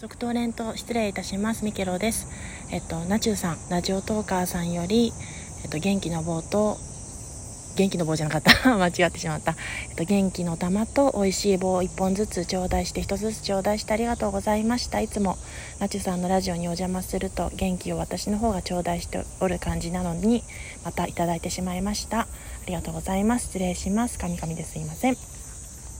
続投連と失礼いたします。ミケロです。えっとナチュさんラジオトーカーさんよりえっと元気の棒と元気の棒じゃなかった。間違ってしまった、えっと、元気の玉と美味しい棒を1本ずつ頂戴して1つずつ頂戴してありがとうございました。いつもナチュさんのラジオにお邪魔すると元気を私の方が頂戴しておる感じなのにまたいただいてしまいました。ありがとうございます。失礼します。神々ですいません。